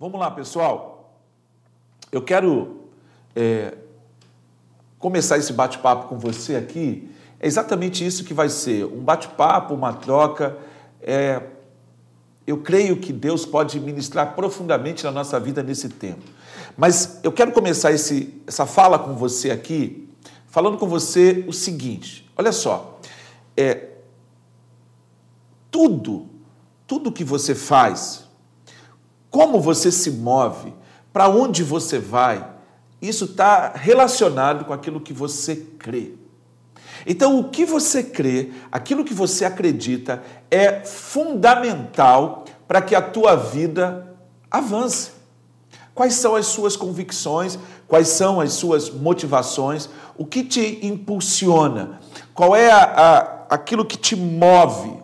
Vamos lá, pessoal. Eu quero é, começar esse bate-papo com você aqui. É exatamente isso que vai ser: um bate-papo, uma troca. É, eu creio que Deus pode ministrar profundamente na nossa vida nesse tempo. Mas eu quero começar esse, essa fala com você aqui, falando com você o seguinte: olha só, é, tudo, tudo que você faz, como você se move, para onde você vai, isso está relacionado com aquilo que você crê. Então, o que você crê, aquilo que você acredita, é fundamental para que a tua vida avance. Quais são as suas convicções? Quais são as suas motivações? O que te impulsiona? Qual é a, a, aquilo que te move?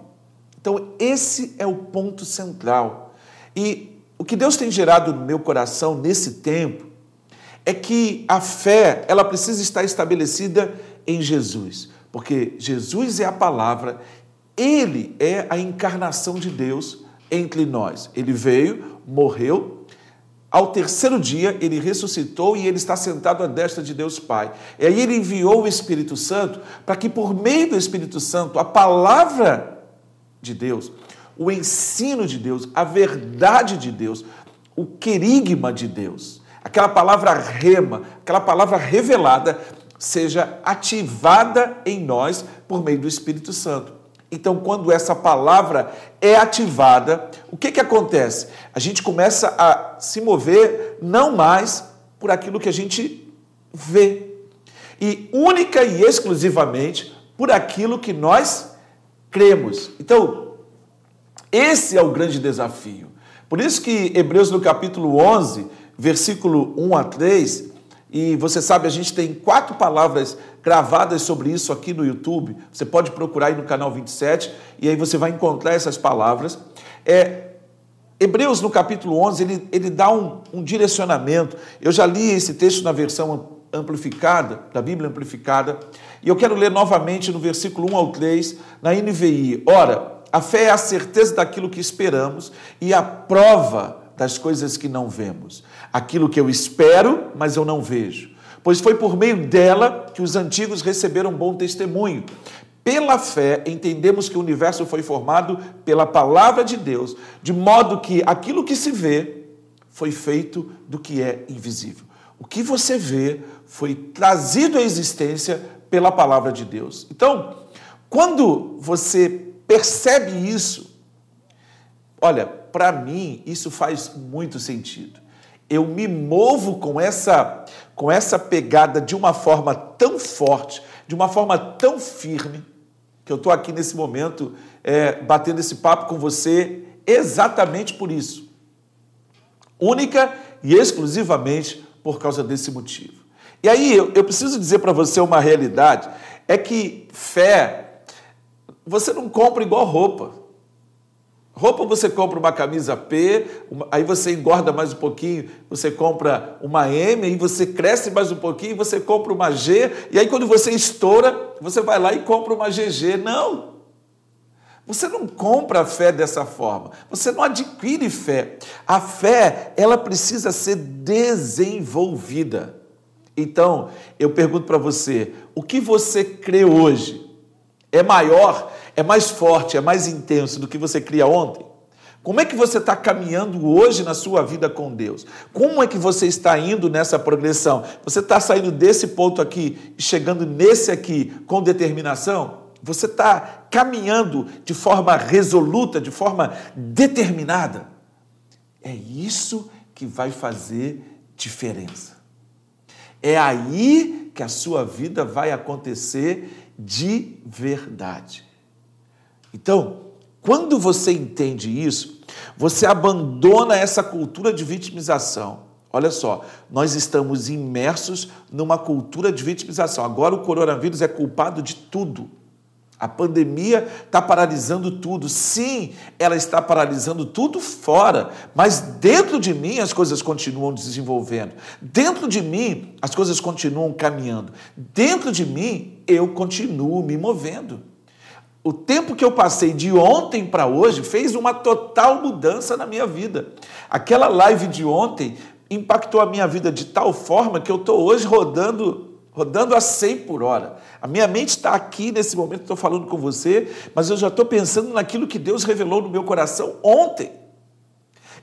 Então, esse é o ponto central. E o que Deus tem gerado no meu coração nesse tempo é que a fé, ela precisa estar estabelecida em Jesus, porque Jesus é a palavra, ele é a encarnação de Deus entre nós. Ele veio, morreu, ao terceiro dia ele ressuscitou e ele está sentado à destra de Deus Pai. E aí ele enviou o Espírito Santo para que por meio do Espírito Santo a palavra de Deus, o ensino de Deus, a verdade de Deus, o querigma de Deus, aquela palavra rema, aquela palavra revelada, seja ativada em nós por meio do Espírito Santo. Então, quando essa palavra é ativada, o que, que acontece? A gente começa a se mover não mais por aquilo que a gente vê, e única e exclusivamente por aquilo que nós cremos. Então, esse é o grande desafio. Por isso que Hebreus no capítulo 11, versículo 1 a 3, e você sabe, a gente tem quatro palavras gravadas sobre isso aqui no YouTube. Você pode procurar aí no canal 27 e aí você vai encontrar essas palavras. É, Hebreus, no capítulo 11, ele, ele dá um, um direcionamento. Eu já li esse texto na versão amplificada, da Bíblia amplificada, e eu quero ler novamente no versículo 1 ao 3, na NVI. Ora, a fé é a certeza daquilo que esperamos e a prova das coisas que não vemos. Aquilo que eu espero, mas eu não vejo. Pois foi por meio dela que os antigos receberam bom testemunho. Pela fé, entendemos que o universo foi formado pela palavra de Deus, de modo que aquilo que se vê foi feito do que é invisível. O que você vê foi trazido à existência pela palavra de Deus. Então, quando você percebe isso, olha, para mim, isso faz muito sentido. Eu me movo com essa, com essa pegada de uma forma tão forte, de uma forma tão firme, que eu estou aqui nesse momento é, batendo esse papo com você exatamente por isso. Única e exclusivamente por causa desse motivo. E aí eu, eu preciso dizer para você uma realidade: é que fé, você não compra igual roupa. Roupa você compra uma camisa P, uma, aí você engorda mais um pouquinho, você compra uma M, aí você cresce mais um pouquinho, você compra uma G, e aí quando você estoura, você vai lá e compra uma GG. Não! Você não compra a fé dessa forma, você não adquire fé. A fé, ela precisa ser desenvolvida. Então, eu pergunto para você, o que você crê hoje é maior é mais forte, é mais intenso do que você cria ontem? Como é que você está caminhando hoje na sua vida com Deus? Como é que você está indo nessa progressão? Você está saindo desse ponto aqui e chegando nesse aqui com determinação? Você está caminhando de forma resoluta, de forma determinada? É isso que vai fazer diferença. É aí que a sua vida vai acontecer de verdade. Então, quando você entende isso, você abandona essa cultura de vitimização. Olha só, nós estamos imersos numa cultura de vitimização. Agora o coronavírus é culpado de tudo. A pandemia está paralisando tudo. Sim, ela está paralisando tudo fora, mas dentro de mim as coisas continuam desenvolvendo. Dentro de mim as coisas continuam caminhando. Dentro de mim eu continuo me movendo. o tempo que eu passei de ontem para hoje fez uma total mudança na minha vida. Aquela live de ontem impactou a minha vida de tal forma que eu estou hoje rodando rodando a 100 por hora. A minha mente está aqui nesse momento, estou falando com você, mas eu já estou pensando naquilo que Deus revelou no meu coração ontem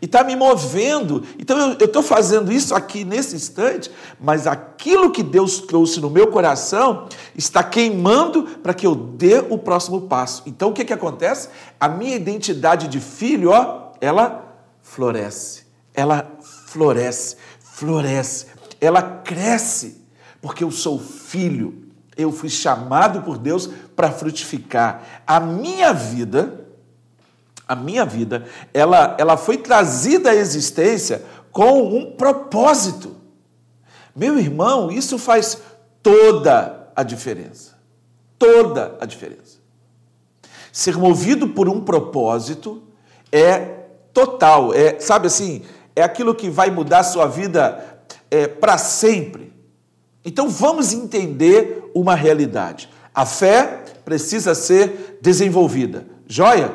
e está me movendo. Então eu estou fazendo isso aqui nesse instante, mas aquilo que Deus trouxe no meu coração está queimando para que eu dê o próximo passo. Então o que, que acontece? A minha identidade de filho, ó, ela floresce, ela floresce, floresce, ela cresce, porque eu sou filho. Eu fui chamado por Deus para frutificar. A minha vida a minha vida, ela, ela foi trazida à existência com um propósito. Meu irmão, isso faz toda a diferença. Toda a diferença. Ser movido por um propósito é total, é, sabe assim, é aquilo que vai mudar a sua vida é, para sempre. Então vamos entender uma realidade. A fé precisa ser desenvolvida. Joia?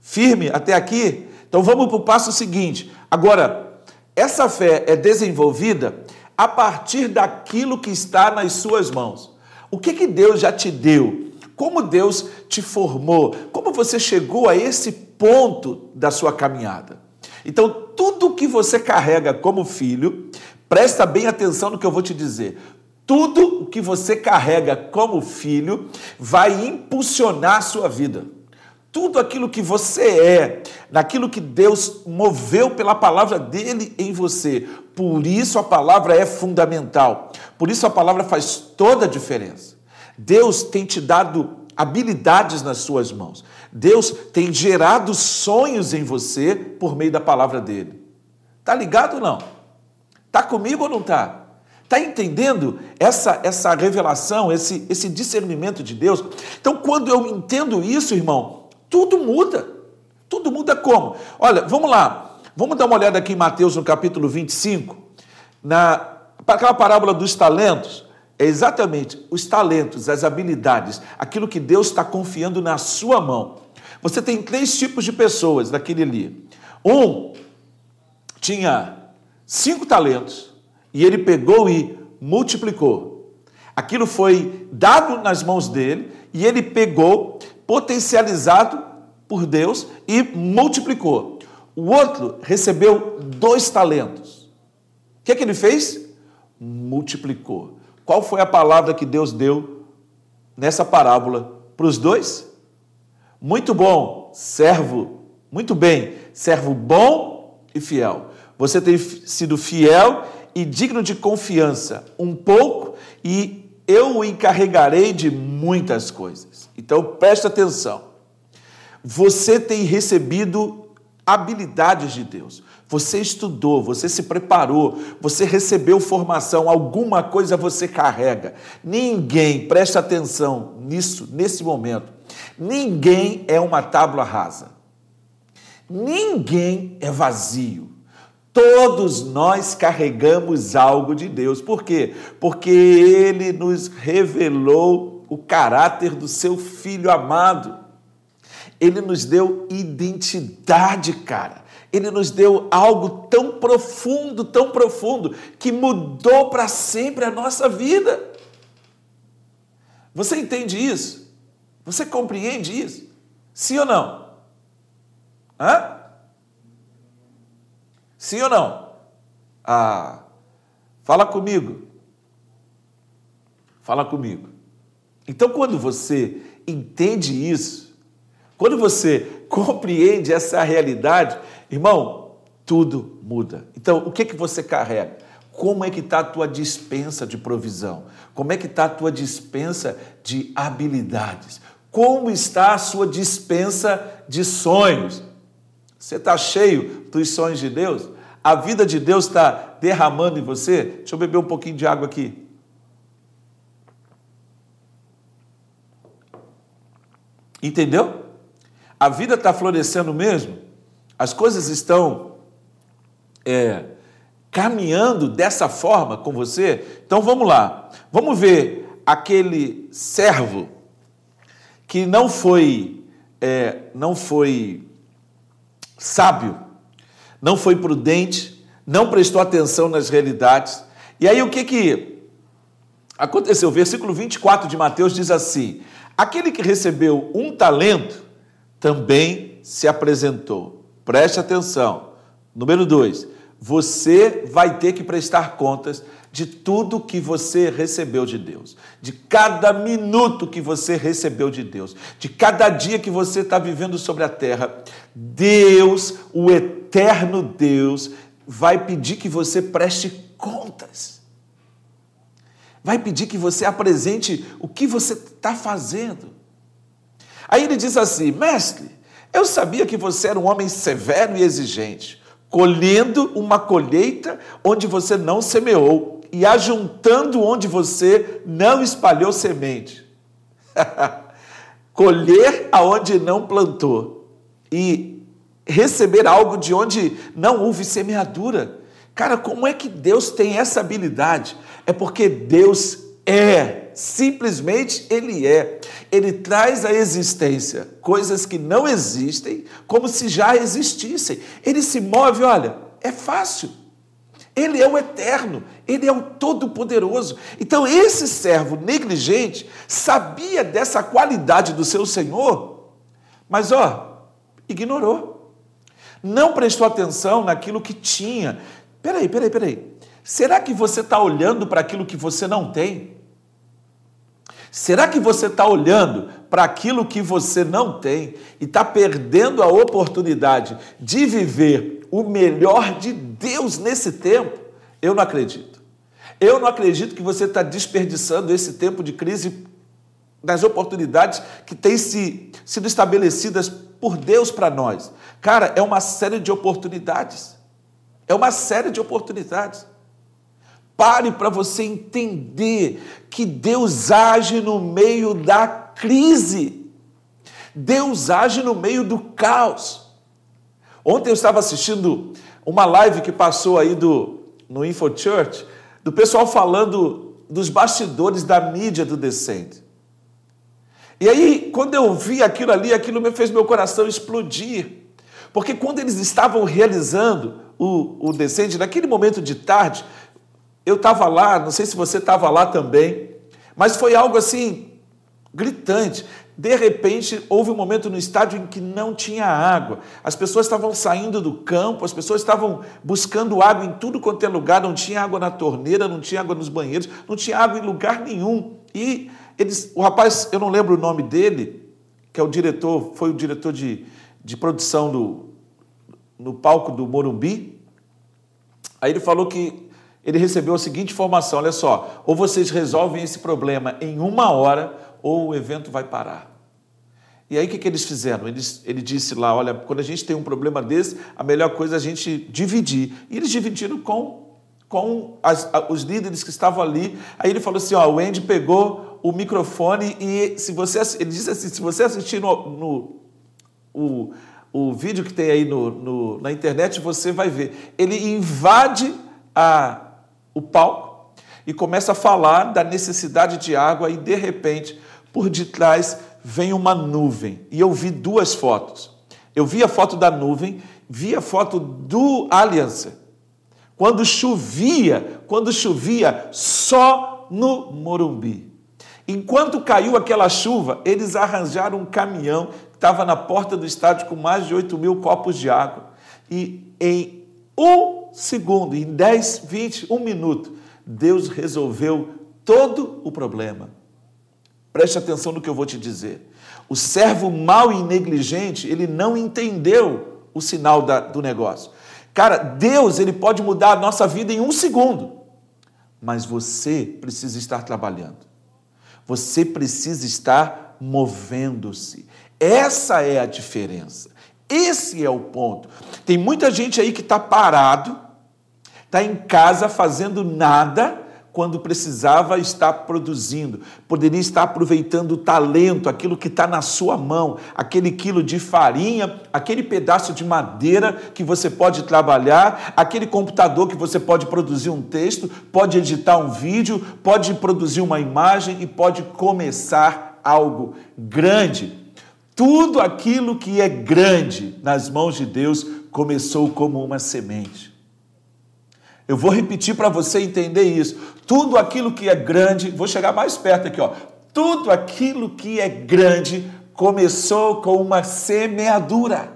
Firme até aqui? Então vamos para o passo seguinte. Agora, essa fé é desenvolvida a partir daquilo que está nas suas mãos. O que, que Deus já te deu? Como Deus te formou? Como você chegou a esse ponto da sua caminhada? Então, tudo que você carrega como filho, presta bem atenção no que eu vou te dizer. Tudo o que você carrega como filho vai impulsionar a sua vida tudo aquilo que você é, naquilo que Deus moveu pela palavra dele em você. Por isso a palavra é fundamental. Por isso a palavra faz toda a diferença. Deus tem te dado habilidades nas suas mãos. Deus tem gerado sonhos em você por meio da palavra dele. Tá ligado ou não? Tá comigo ou não tá? Está entendendo essa, essa revelação, esse, esse discernimento de Deus? Então, quando eu entendo isso, irmão, tudo muda. Tudo muda como? Olha, vamos lá. Vamos dar uma olhada aqui em Mateus, no capítulo 25, na aquela parábola dos talentos. É exatamente os talentos, as habilidades, aquilo que Deus está confiando na sua mão. Você tem três tipos de pessoas naquele ali. Um tinha cinco talentos e ele pegou e multiplicou. Aquilo foi dado nas mãos dele e ele pegou potencializado por Deus e multiplicou. O outro recebeu dois talentos. O que, é que ele fez? Multiplicou. Qual foi a palavra que Deus deu nessa parábola para os dois? Muito bom, servo. Muito bem, servo bom e fiel. Você tem sido fiel e digno de confiança. Um pouco e eu o encarregarei de muitas coisas. Então preste atenção. Você tem recebido habilidades de Deus. Você estudou, você se preparou, você recebeu formação, alguma coisa você carrega. Ninguém, preste atenção nisso, nesse momento. Ninguém é uma tábua rasa. Ninguém é vazio. Todos nós carregamos algo de Deus. Por quê? Porque Ele nos revelou o caráter do seu Filho amado. Ele nos deu identidade, cara. Ele nos deu algo tão profundo, tão profundo, que mudou para sempre a nossa vida. Você entende isso? Você compreende isso? Sim ou não? Hã? Sim ou não? Ah, fala comigo. Fala comigo. Então, quando você entende isso, quando você compreende essa realidade, irmão, tudo muda. Então, o que que você carrega? Como é que está a tua dispensa de provisão? Como é que está a tua dispensa de habilidades? Como está a sua dispensa de sonhos? Você está cheio dos sonhos de Deus? A vida de Deus está derramando em você? Deixa eu beber um pouquinho de água aqui. Entendeu? A vida está florescendo mesmo? As coisas estão é, caminhando dessa forma com você? Então vamos lá. Vamos ver aquele servo que não foi, é, não foi sábio, não foi prudente, não prestou atenção nas realidades. E aí o que que aconteceu? O versículo 24 de Mateus diz assim: Aquele que recebeu um talento também se apresentou. Preste atenção. Número dois, você vai ter que prestar contas de tudo que você recebeu de Deus, de cada minuto que você recebeu de Deus, de cada dia que você está vivendo sobre a terra. Deus, o eterno Deus, vai pedir que você preste contas. Vai pedir que você apresente o que você está fazendo. Aí ele diz assim: Mestre, eu sabia que você era um homem severo e exigente colhendo uma colheita onde você não semeou e ajuntando onde você não espalhou semente. Colher aonde não plantou e receber algo de onde não houve semeadura. Cara, como é que Deus tem essa habilidade? É porque Deus é, simplesmente Ele é. Ele traz à existência coisas que não existem como se já existissem. Ele se move, olha, é fácil. Ele é o eterno, ele é o todo-poderoso. Então, esse servo negligente sabia dessa qualidade do seu senhor, mas ó, ignorou. Não prestou atenção naquilo que tinha. Peraí, peraí, peraí. Será que você está olhando para aquilo que você não tem? Será que você está olhando para aquilo que você não tem e está perdendo a oportunidade de viver o melhor de Deus nesse tempo? Eu não acredito. Eu não acredito que você está desperdiçando esse tempo de crise das oportunidades que têm se, sido estabelecidas por Deus para nós. Cara, é uma série de oportunidades. É uma série de oportunidades. Pare para você entender que Deus age no meio da crise. Deus age no meio do caos. Ontem eu estava assistindo uma live que passou aí do no Info Church, do pessoal falando dos bastidores da mídia do Descende. E aí, quando eu vi aquilo ali, aquilo me fez meu coração explodir. Porque quando eles estavam realizando o, o Descende, naquele momento de tarde, eu estava lá, não sei se você estava lá também, mas foi algo assim gritante. De repente, houve um momento no estádio em que não tinha água. As pessoas estavam saindo do campo, as pessoas estavam buscando água em tudo quanto é lugar, não tinha água na torneira, não tinha água nos banheiros, não tinha água em lugar nenhum. E eles, o rapaz, eu não lembro o nome dele, que é o diretor, foi o diretor de, de produção do, no palco do Morumbi. Aí ele falou que ele recebeu a seguinte informação: olha só, ou vocês resolvem esse problema em uma hora, ou o evento vai parar. E aí o que, que eles fizeram? Eles, ele disse lá: olha, quando a gente tem um problema desse, a melhor coisa é a gente dividir. E eles dividiram com, com as, os líderes que estavam ali. Aí ele falou assim: ó, o Andy pegou o microfone e se você. Ele disse assim: se você assistir no, no o, o vídeo que tem aí no, no, na internet, você vai ver. Ele invade a o palco e começa a falar da necessidade de água e de repente, por detrás vem uma nuvem. E eu vi duas fotos. Eu vi a foto da nuvem, vi a foto do Aliança. Quando chovia, quando chovia só no Morumbi. Enquanto caiu aquela chuva, eles arranjaram um caminhão que estava na porta do estádio com mais de 8 mil copos de água. E em um segundo, em 10, 20, um minuto, Deus resolveu todo o problema. Preste atenção no que eu vou te dizer. O servo mau e negligente, ele não entendeu o sinal da, do negócio. Cara, Deus, ele pode mudar a nossa vida em um segundo, mas você precisa estar trabalhando. Você precisa estar movendo-se. Essa é a diferença. Esse é o ponto. Tem muita gente aí que está parado, está em casa fazendo nada quando precisava estar produzindo, poderia estar aproveitando o talento, aquilo que está na sua mão, aquele quilo de farinha, aquele pedaço de madeira que você pode trabalhar, aquele computador que você pode produzir um texto, pode editar um vídeo, pode produzir uma imagem e pode começar algo grande. Tudo aquilo que é grande nas mãos de Deus começou como uma semente. Eu vou repetir para você entender isso. Tudo aquilo que é grande, vou chegar mais perto aqui, ó. Tudo aquilo que é grande começou com uma semeadura.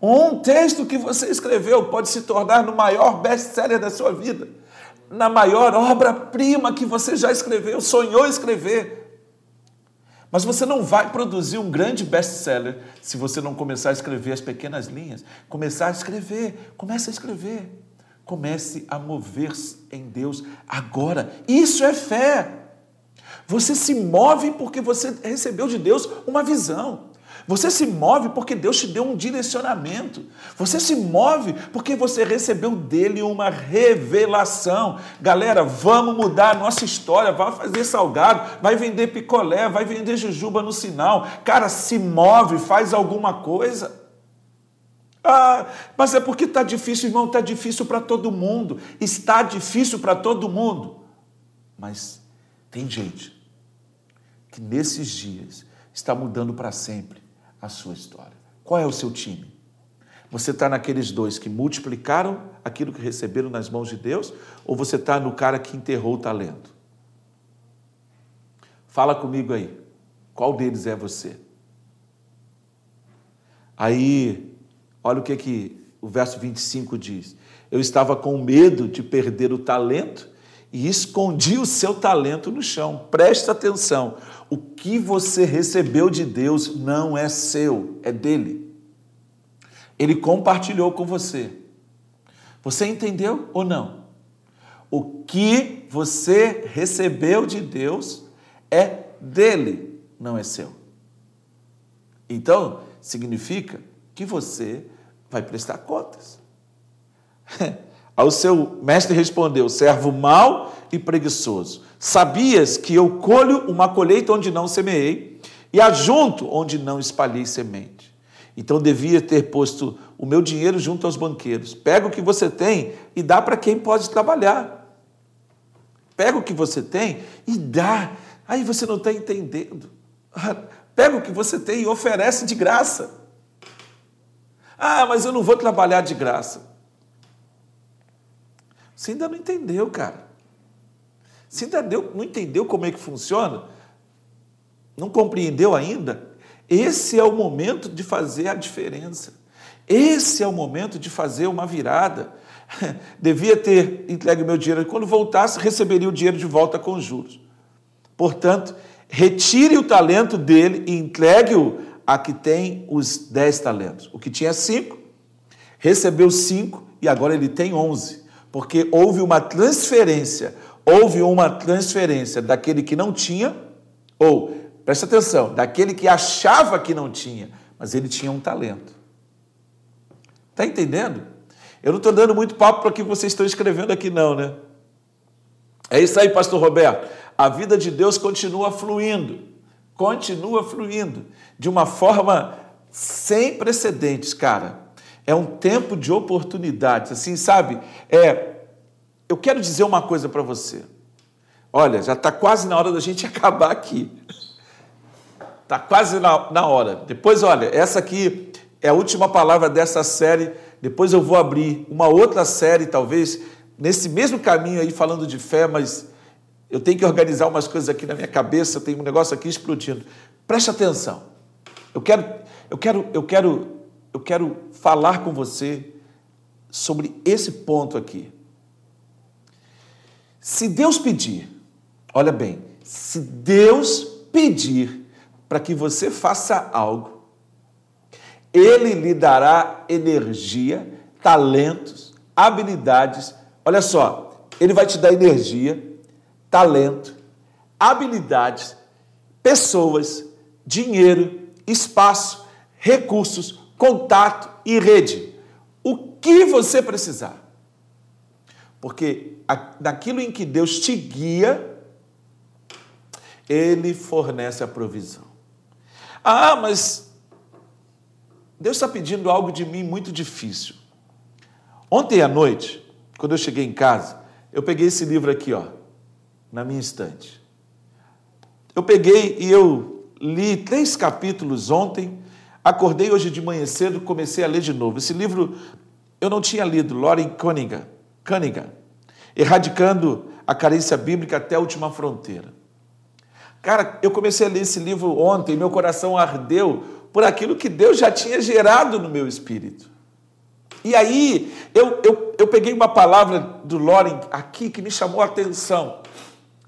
Um texto que você escreveu pode se tornar no maior best-seller da sua vida, na maior obra-prima que você já escreveu, sonhou escrever. Mas você não vai produzir um grande best-seller se você não começar a escrever as pequenas linhas. Começar a escrever, comece a escrever. Comece a mover-se em Deus agora. Isso é fé. Você se move porque você recebeu de Deus uma visão. Você se move porque Deus te deu um direcionamento. Você se move porque você recebeu dele uma revelação. Galera, vamos mudar a nossa história. Vai fazer salgado, vai vender picolé, vai vender jujuba no sinal. Cara, se move, faz alguma coisa. Ah, mas é porque está difícil, irmão, está difícil para todo mundo. Está difícil para todo mundo. Mas tem gente que nesses dias está mudando para sempre a sua história. Qual é o seu time? Você está naqueles dois que multiplicaram aquilo que receberam nas mãos de Deus, ou você está no cara que enterrou o talento? Fala comigo aí. Qual deles é você? Aí, olha o que, que o verso 25 diz. Eu estava com medo de perder o talento e escondi o seu talento no chão. Presta atenção. O que você recebeu de Deus não é seu, é dele. Ele compartilhou com você. Você entendeu ou não? O que você recebeu de Deus é dele, não é seu. Então, significa que você vai prestar contas. Ao seu mestre respondeu: servo mau e preguiçoso. Sabias que eu colho uma colheita onde não semeei e ajunto onde não espalhei semente. Então devia ter posto o meu dinheiro junto aos banqueiros. Pega o que você tem e dá para quem pode trabalhar. Pega o que você tem e dá. Aí você não está entendendo. Pega o que você tem e oferece de graça. Ah, mas eu não vou trabalhar de graça. Você ainda não entendeu, cara. Você ainda não entendeu como é que funciona? Não compreendeu ainda? Esse é o momento de fazer a diferença. Esse é o momento de fazer uma virada. Devia ter entregue o meu dinheiro. Quando voltasse, receberia o dinheiro de volta com juros. Portanto, retire o talento dele e entregue-o a que tem os dez talentos. O que tinha cinco, recebeu cinco e agora ele tem onze porque houve uma transferência, houve uma transferência daquele que não tinha, ou, presta atenção, daquele que achava que não tinha, mas ele tinha um talento. Está entendendo? Eu não estou dando muito papo para o que vocês estão escrevendo aqui, não, né? É isso aí, pastor Roberto. A vida de Deus continua fluindo, continua fluindo, de uma forma sem precedentes, cara. É um tempo de oportunidades, assim, sabe? É, eu quero dizer uma coisa para você. Olha, já está quase na hora da gente acabar aqui. Está quase na, na hora. Depois, olha, essa aqui é a última palavra dessa série. Depois eu vou abrir uma outra série, talvez, nesse mesmo caminho aí, falando de fé, mas eu tenho que organizar umas coisas aqui na minha cabeça, tem um negócio aqui explodindo. Preste atenção. Eu quero, eu quero, eu quero eu quero falar com você sobre esse ponto aqui. Se Deus pedir, olha bem, se Deus pedir para que você faça algo, Ele lhe dará energia, talentos, habilidades. Olha só, Ele vai te dar energia, talento, habilidades, pessoas, dinheiro, espaço, recursos contato e rede. O que você precisar. Porque naquilo em que Deus te guia, Ele fornece a provisão. Ah, mas Deus está pedindo algo de mim muito difícil. Ontem à noite, quando eu cheguei em casa, eu peguei esse livro aqui, ó, na minha estante. Eu peguei e eu li três capítulos ontem, acordei hoje de manhã cedo, comecei a ler de novo. Esse livro eu não tinha lido, Lauren Cunningham, Cunningham Erradicando a Carência Bíblica até a Última Fronteira. Cara, eu comecei a ler esse livro ontem, meu coração ardeu por aquilo que Deus já tinha gerado no meu espírito. E aí, eu, eu, eu peguei uma palavra do Loren aqui que me chamou a atenção.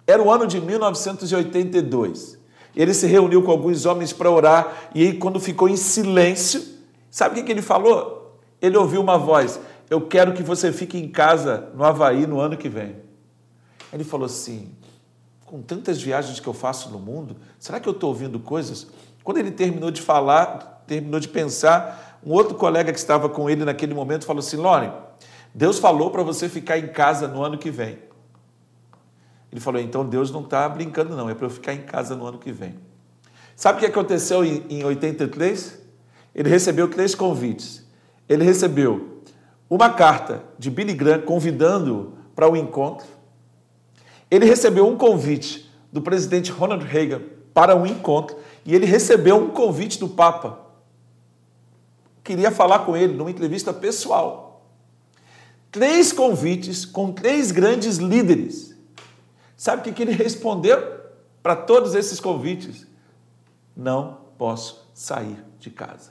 Era o ano de 1982. Ele se reuniu com alguns homens para orar, e aí, quando ficou em silêncio, sabe o que ele falou? Ele ouviu uma voz: Eu quero que você fique em casa no Havaí no ano que vem. Ele falou assim: Com tantas viagens que eu faço no mundo, será que eu estou ouvindo coisas? Quando ele terminou de falar, terminou de pensar, um outro colega que estava com ele naquele momento falou assim: Lore, Deus falou para você ficar em casa no ano que vem. Ele falou: então Deus não está brincando, não, é para eu ficar em casa no ano que vem. Sabe o que aconteceu em, em 83? Ele recebeu três convites. Ele recebeu uma carta de Billy Graham convidando-o para o um encontro. Ele recebeu um convite do presidente Ronald Reagan para um encontro. E ele recebeu um convite do Papa queria falar com ele numa entrevista pessoal. Três convites com três grandes líderes. Sabe o que ele respondeu para todos esses convites? Não posso sair de casa.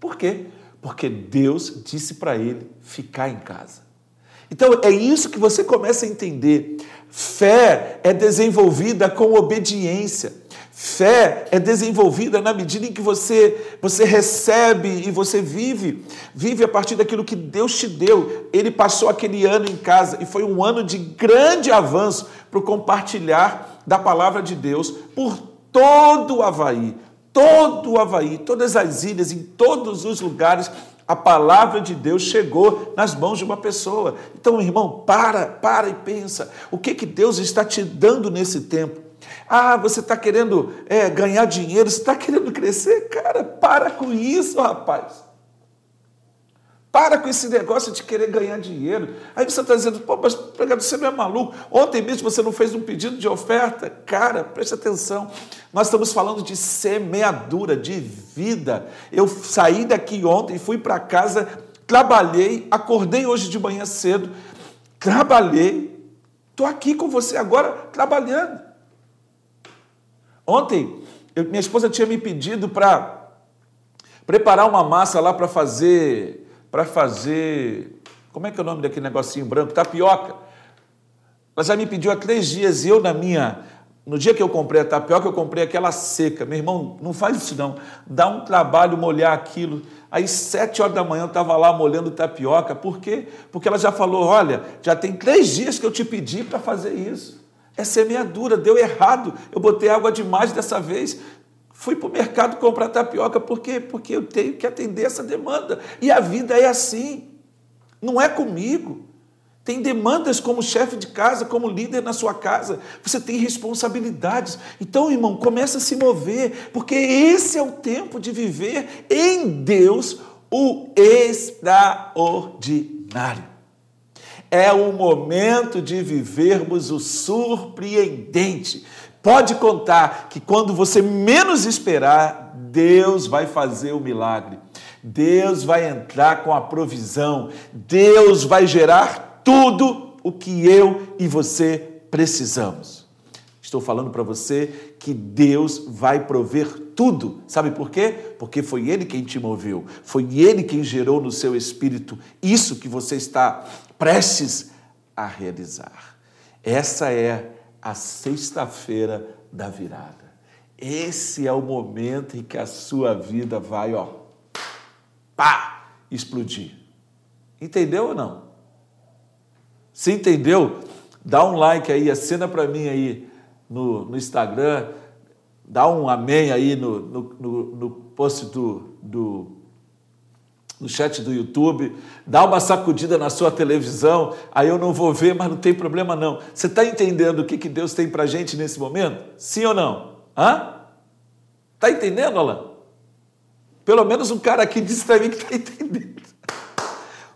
Por quê? Porque Deus disse para ele ficar em casa. Então é isso que você começa a entender. Fé é desenvolvida com obediência. Fé é desenvolvida na medida em que você, você recebe e você vive, vive a partir daquilo que Deus te deu. Ele passou aquele ano em casa e foi um ano de grande avanço para o compartilhar da palavra de Deus por todo o Havaí, todo o Havaí, todas as ilhas, em todos os lugares, a palavra de Deus chegou nas mãos de uma pessoa. Então, irmão, para, para e pensa. O que, que Deus está te dando nesse tempo? Ah, você está querendo é, ganhar dinheiro, você está querendo crescer? Cara, para com isso, rapaz. Para com esse negócio de querer ganhar dinheiro. Aí você está dizendo, pô, mas você não é maluco. Ontem mesmo você não fez um pedido de oferta. Cara, preste atenção. Nós estamos falando de semeadura, de vida. Eu saí daqui ontem, fui para casa, trabalhei, acordei hoje de manhã cedo, trabalhei, estou aqui com você agora trabalhando. Ontem, eu, minha esposa tinha me pedido para preparar uma massa lá para fazer, para fazer, como é que é o nome daquele negocinho branco? Tapioca. Ela já me pediu há três dias e eu na minha, no dia que eu comprei a tapioca, eu comprei aquela seca. Meu irmão, não faz isso não. Dá um trabalho molhar aquilo. Aí, sete horas da manhã, eu estava lá molhando tapioca. Por quê? Porque ela já falou: olha, já tem três dias que eu te pedi para fazer isso. É semeadura, deu errado. Eu botei água demais dessa vez. Fui para o mercado comprar tapioca, por quê? Porque eu tenho que atender essa demanda. E a vida é assim. Não é comigo. Tem demandas como chefe de casa, como líder na sua casa. Você tem responsabilidades. Então, irmão, começa a se mover, porque esse é o tempo de viver em Deus o extraordinário. É o momento de vivermos o surpreendente. Pode contar que quando você menos esperar, Deus vai fazer o milagre. Deus vai entrar com a provisão. Deus vai gerar tudo o que eu e você precisamos. Estou falando para você que Deus vai prover tudo. Sabe por quê? Porque foi Ele quem te moveu, foi Ele quem gerou no seu espírito isso que você está prestes a realizar. Essa é a sexta-feira da virada. Esse é o momento em que a sua vida vai, ó, pá, explodir. Entendeu ou não? Se entendeu, dá um like aí, acena para mim aí no, no Instagram, dá um amém aí no, no, no, no post do, do no chat do YouTube, dá uma sacudida na sua televisão, aí eu não vou ver, mas não tem problema não. Você está entendendo o que, que Deus tem para gente nesse momento? Sim ou não? Hã? Está entendendo, Alain? Pelo menos um cara aqui disse para mim que está entendendo.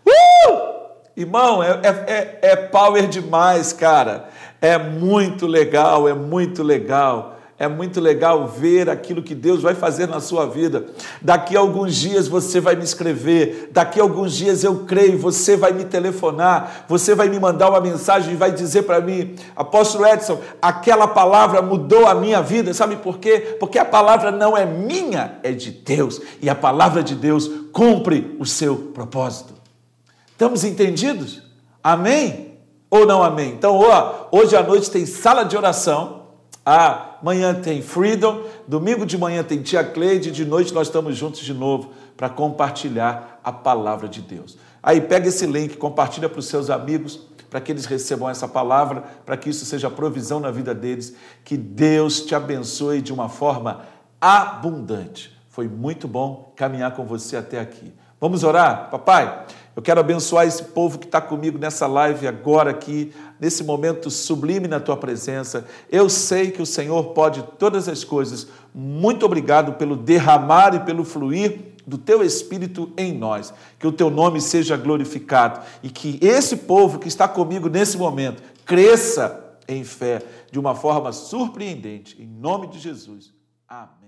Uh! Irmão, é, é, é, é power demais, cara. É muito legal, é muito legal. É muito legal ver aquilo que Deus vai fazer na sua vida. Daqui a alguns dias você vai me escrever, daqui a alguns dias eu creio, você vai me telefonar, você vai me mandar uma mensagem e vai dizer para mim, apóstolo Edson, aquela palavra mudou a minha vida. Sabe por quê? Porque a palavra não é minha, é de Deus. E a palavra de Deus cumpre o seu propósito. Estamos entendidos? Amém? Ou não amém? Então, ó, hoje à noite tem sala de oração. Amanhã tem Freedom, domingo de manhã tem Tia Cleide, de noite nós estamos juntos de novo para compartilhar a palavra de Deus. Aí pega esse link, compartilha para os seus amigos, para que eles recebam essa palavra, para que isso seja provisão na vida deles. Que Deus te abençoe de uma forma abundante. Foi muito bom caminhar com você até aqui. Vamos orar? Papai, eu quero abençoar esse povo que está comigo nessa live agora aqui, nesse momento sublime na tua presença. Eu sei que o Senhor pode todas as coisas. Muito obrigado pelo derramar e pelo fluir do teu Espírito em nós. Que o teu nome seja glorificado e que esse povo que está comigo nesse momento cresça em fé de uma forma surpreendente. Em nome de Jesus. Amém.